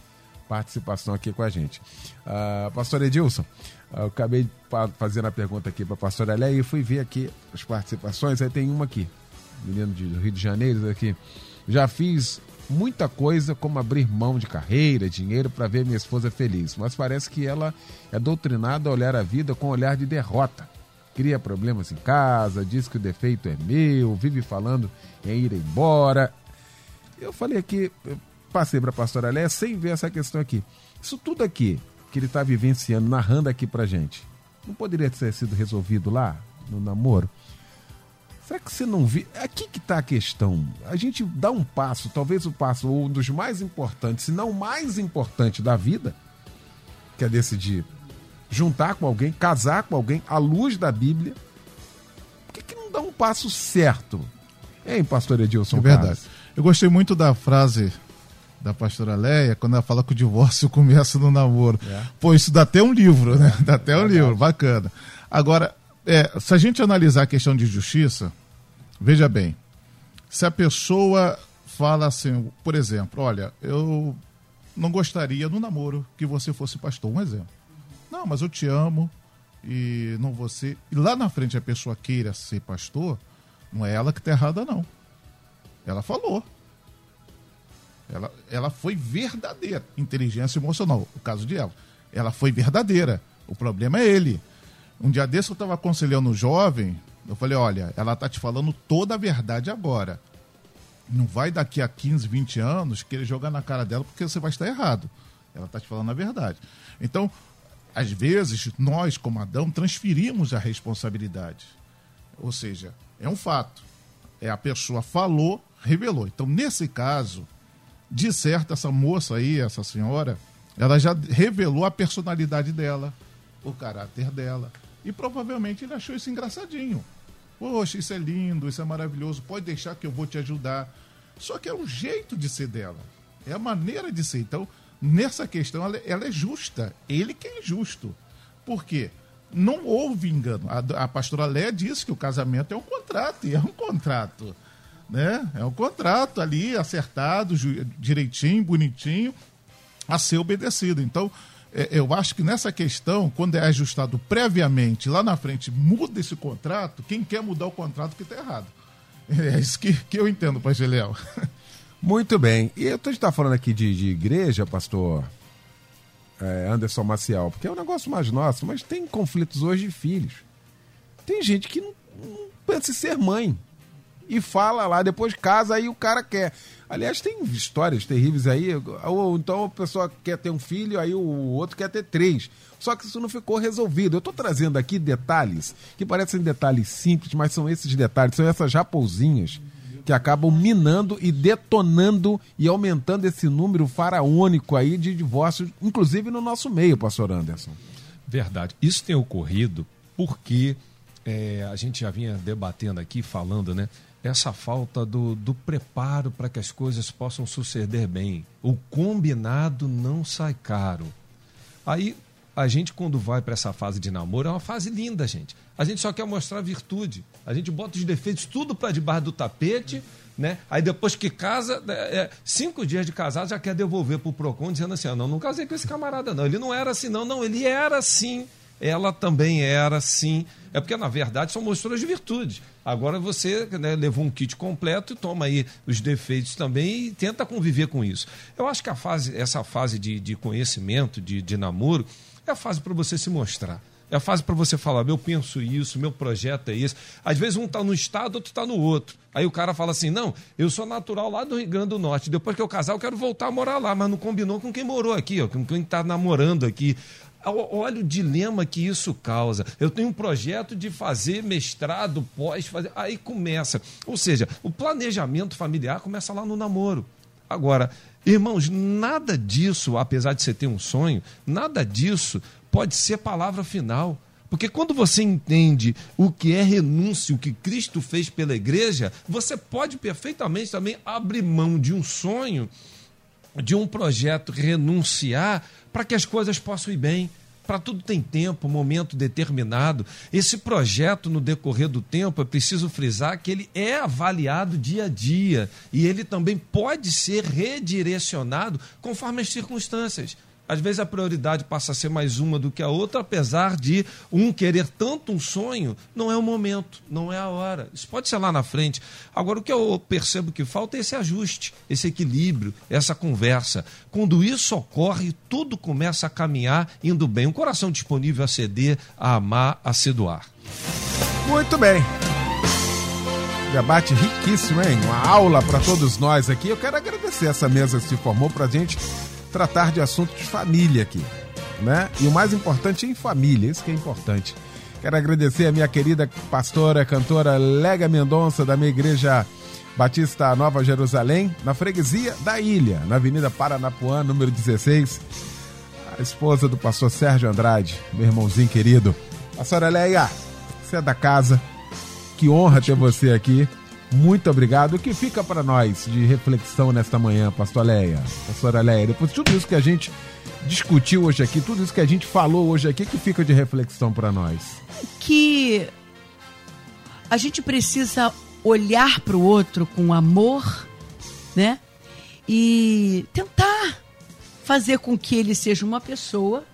participação aqui com a gente. Uh, pastor Edilson, eu acabei fazendo a pergunta aqui para a pastora Léa e fui ver aqui as participações. Aí tem uma aqui, menino do Rio de Janeiro, aqui. Já fiz muita coisa como abrir mão de carreira, dinheiro para ver minha esposa feliz, mas parece que ela é doutrinada a olhar a vida com um olhar de derrota. Cria problemas em casa, diz que o defeito é meu, vive falando em ir embora. Eu falei aqui, passei para a pastora Léa sem ver essa questão aqui. Isso tudo aqui que ele está vivenciando, narrando aqui para gente, não poderia ter sido resolvido lá no namoro? Será que você não viu? Aqui que está a questão. A gente dá um passo, talvez o passo um dos mais importantes, se não o mais importante da vida, que é decidir juntar com alguém, casar com alguém à luz da Bíblia. Por que, que não dá um passo certo? Hein, pastor Edilson? É verdade. Eu gostei muito da frase da pastora Leia, quando ela fala que o divórcio começa no namoro. É. Pô, isso dá até um livro, né? Dá até um livro, bacana. Agora, é, se a gente analisar a questão de justiça, veja bem, se a pessoa fala assim, por exemplo, olha, eu não gostaria no namoro que você fosse pastor, um exemplo. Não, mas eu te amo e não você. E lá na frente a pessoa queira ser pastor, não é ela que está errada, não. Ela falou. Ela, ela foi verdadeira. Inteligência emocional, o caso de ela. Ela foi verdadeira. O problema é ele. Um dia desse eu estava aconselhando um jovem, eu falei, olha, ela tá te falando toda a verdade agora. Não vai daqui a 15, 20 anos querer jogar na cara dela porque você vai estar errado. Ela tá te falando a verdade. Então, às vezes, nós, como Adão, transferimos a responsabilidade. Ou seja, é um fato. É a pessoa falou, revelou. Então, nesse caso, de certo, essa moça aí, essa senhora, ela já revelou a personalidade dela, o caráter dela. E provavelmente ele achou isso engraçadinho. Poxa, isso é lindo, isso é maravilhoso, pode deixar que eu vou te ajudar. Só que é o jeito de ser dela, é a maneira de ser. Então, nessa questão, ela, ela é justa. Ele que é injusto. Por quê? Não houve engano. A, a pastora Léa disse que o casamento é um contrato, e é um contrato. Né? É um contrato ali acertado, direitinho, bonitinho, a ser obedecido. Então, é, eu acho que nessa questão, quando é ajustado previamente, lá na frente, muda esse contrato, quem quer mudar o contrato que está errado. É isso que, que eu entendo, pastor Léo. Muito bem. E a gente está falando aqui de, de igreja, pastor é, Anderson Maciel, porque é um negócio mais nosso, mas tem conflitos hoje de filhos. Tem gente que não, não pensa em ser mãe e fala lá, depois casa, aí o cara quer. Aliás, tem histórias terríveis aí. Ou então a pessoa quer ter um filho, aí o outro quer ter três. Só que isso não ficou resolvido. Eu estou trazendo aqui detalhes que parecem detalhes simples, mas são esses detalhes, são essas raposinhas que acabam minando e detonando e aumentando esse número faraônico aí de divórcios, inclusive no nosso meio, pastor Anderson. Verdade. Isso tem ocorrido porque é, a gente já vinha debatendo aqui, falando, né? Essa falta do, do preparo para que as coisas possam suceder bem. O combinado não sai caro. Aí, a gente, quando vai para essa fase de namoro, é uma fase linda, gente. A gente só quer mostrar virtude. A gente bota os defeitos tudo para debaixo do tapete, né? Aí depois que casa, é, é cinco dias de casado, já quer devolver para o PROCON, dizendo assim: ah, não, não casei com esse camarada, não. Ele não era assim, não. Não, ele era assim ela também era sim. É porque, na verdade, são mostruras de virtude. Agora você né, levou um kit completo e toma aí os defeitos também e tenta conviver com isso. Eu acho que a fase, essa fase de, de conhecimento, de, de namoro, é a fase para você se mostrar. É a fase para você falar, eu penso isso, meu projeto é isso. Às vezes um está no estado, outro está no outro. Aí o cara fala assim: não, eu sou natural lá do Rio Grande do Norte. Depois que eu casar, eu quero voltar a morar lá, mas não combinou com quem morou aqui, ó, com quem está namorando aqui. Olha o dilema que isso causa. Eu tenho um projeto de fazer mestrado, pós, fazer. Aí começa. Ou seja, o planejamento familiar começa lá no namoro. Agora, irmãos, nada disso, apesar de você ter um sonho, nada disso pode ser palavra final. Porque quando você entende o que é renúncia, o que Cristo fez pela igreja, você pode perfeitamente também abrir mão de um sonho, de um projeto, renunciar para que as coisas possam ir bem. Para tudo tem tempo, momento determinado. Esse projeto, no decorrer do tempo, é preciso frisar que ele é avaliado dia a dia e ele também pode ser redirecionado conforme as circunstâncias às vezes a prioridade passa a ser mais uma do que a outra, apesar de um querer tanto um sonho, não é o momento, não é a hora. Isso pode ser lá na frente. Agora, o que eu percebo que falta é esse ajuste, esse equilíbrio, essa conversa. Quando isso ocorre, tudo começa a caminhar indo bem. Um coração disponível a ceder, a amar, a se doar. Muito bem. Debate riquíssimo, hein? Uma aula para todos nós aqui. Eu quero agradecer essa mesa que se formou para gente tratar de assuntos de família aqui, né? E o mais importante é em família, isso que é importante. Quero agradecer a minha querida pastora, cantora Lega Mendonça, da minha igreja Batista Nova Jerusalém, na freguesia da Ilha, na Avenida Paranapuã, número 16. A esposa do pastor Sérgio Andrade, meu irmãozinho querido. Pastora Leia, você é da casa. Que honra ter você aqui. Muito obrigado. O que fica para nós de reflexão nesta manhã, pastor Leia? Pastora Leia, depois de tudo isso que a gente discutiu hoje aqui, tudo isso que a gente falou hoje aqui, o que fica de reflexão para nós? Que a gente precisa olhar para o outro com amor, né? E tentar fazer com que ele seja uma pessoa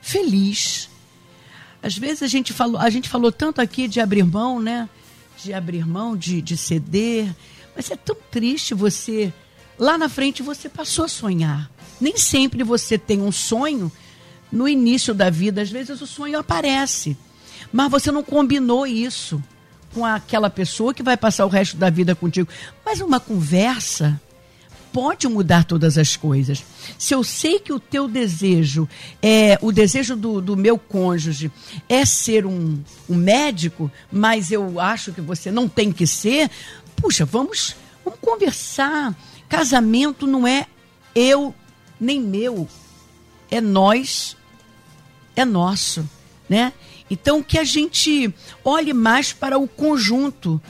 feliz. Às vezes a gente falou, a gente falou tanto aqui de abrir mão, né? De abrir mão, de, de ceder. Mas é tão triste você. Lá na frente você passou a sonhar. Nem sempre você tem um sonho no início da vida. Às vezes o sonho aparece. Mas você não combinou isso com aquela pessoa que vai passar o resto da vida contigo. Mas uma conversa pode mudar todas as coisas. Se eu sei que o teu desejo, é o desejo do, do meu cônjuge, é ser um, um médico, mas eu acho que você não tem que ser, puxa, vamos, vamos conversar. Casamento não é eu nem meu, é nós, é nosso, né? Então que a gente olhe mais para o conjunto,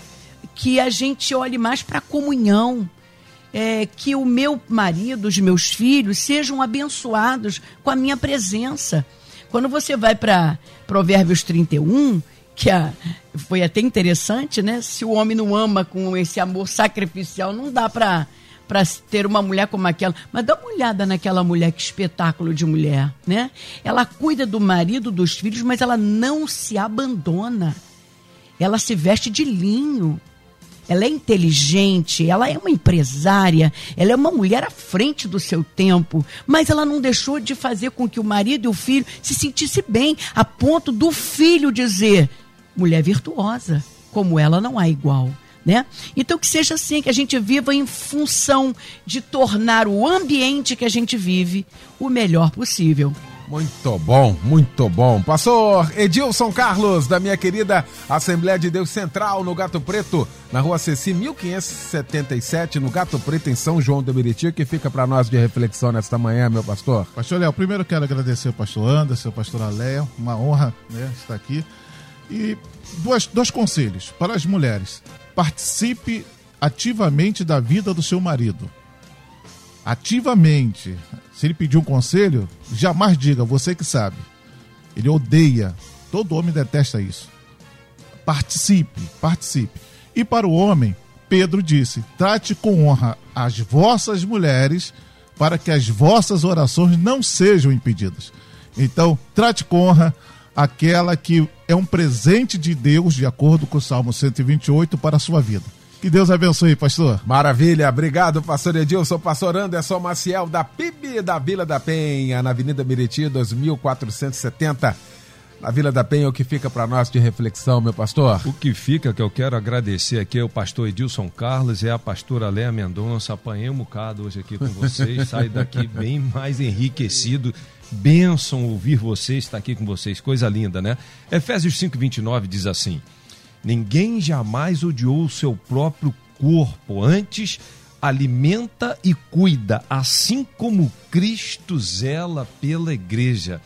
que a gente olhe mais para a comunhão é, que o meu marido, os meus filhos sejam abençoados com a minha presença. Quando você vai para Provérbios 31, que a, foi até interessante, né? Se o homem não ama com esse amor sacrificial, não dá para para ter uma mulher como aquela. Mas dá uma olhada naquela mulher, que espetáculo de mulher, né? Ela cuida do marido, dos filhos, mas ela não se abandona. Ela se veste de linho ela é inteligente, ela é uma empresária, ela é uma mulher à frente do seu tempo, mas ela não deixou de fazer com que o marido e o filho se sentissem bem, a ponto do filho dizer: mulher virtuosa, como ela não há igual. Né? Então que seja assim, que a gente viva em função de tornar o ambiente que a gente vive o melhor possível. Muito bom, muito bom. Pastor Edilson Carlos, da minha querida Assembleia de Deus Central, no Gato Preto, na rua Ceci 1577, no Gato Preto, em São João do Meriti, que fica para nós de reflexão nesta manhã, meu pastor. Pastor Léo, primeiro quero agradecer ao pastor Anderson, ao pastor Aléo, uma honra né, estar aqui. E dois, dois conselhos para as mulheres: participe ativamente da vida do seu marido ativamente. Se ele pedir um conselho, jamais diga, você que sabe. Ele odeia. Todo homem detesta isso. Participe, participe. E para o homem, Pedro disse: trate com honra as vossas mulheres, para que as vossas orações não sejam impedidas. Então, trate com honra aquela que é um presente de Deus, de acordo com o Salmo 128, para a sua vida. Que Deus abençoe, pastor. Maravilha, obrigado, pastor Edilson, pastor Anderson Maciel, da PIB da Vila da Penha, na Avenida Meriti, 2470. Na Vila da Penha, o que fica para nós de reflexão, meu pastor? O que fica, que eu quero agradecer aqui é o pastor Edilson Carlos e a pastora Léa Mendonça. Apanhei um bocado hoje aqui com vocês, saio daqui bem mais enriquecido. Benção ouvir vocês, estar aqui com vocês, coisa linda, né? Efésios 5,29 diz assim. Ninguém jamais odiou o seu próprio corpo, antes alimenta e cuida, assim como Cristo zela pela igreja.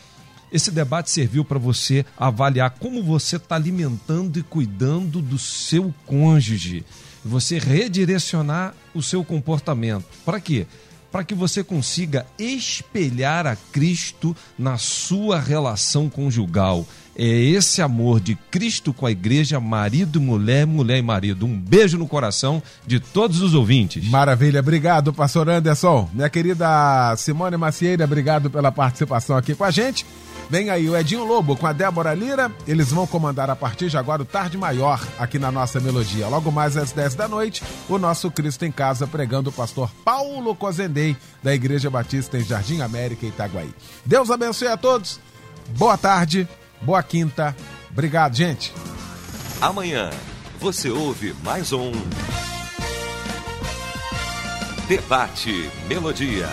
Esse debate serviu para você avaliar como você está alimentando e cuidando do seu cônjuge. Você redirecionar o seu comportamento. Para quê? para que você consiga espelhar a Cristo na sua relação conjugal. É esse amor de Cristo com a igreja, marido, mulher, mulher e marido. Um beijo no coração de todos os ouvintes. Maravilha, obrigado, pastor Anderson. Minha querida Simone Macieira, obrigado pela participação aqui com a gente. Vem aí o Edinho Lobo com a Débora Lira. Eles vão comandar a partir de agora o Tarde Maior aqui na nossa melodia. Logo mais às 10 da noite, o nosso Cristo em Casa pregando o pastor Paulo Cozendei, da Igreja Batista em Jardim América, Itaguaí. Deus abençoe a todos. Boa tarde, boa quinta. Obrigado, gente. Amanhã você ouve mais um Debate Melodia.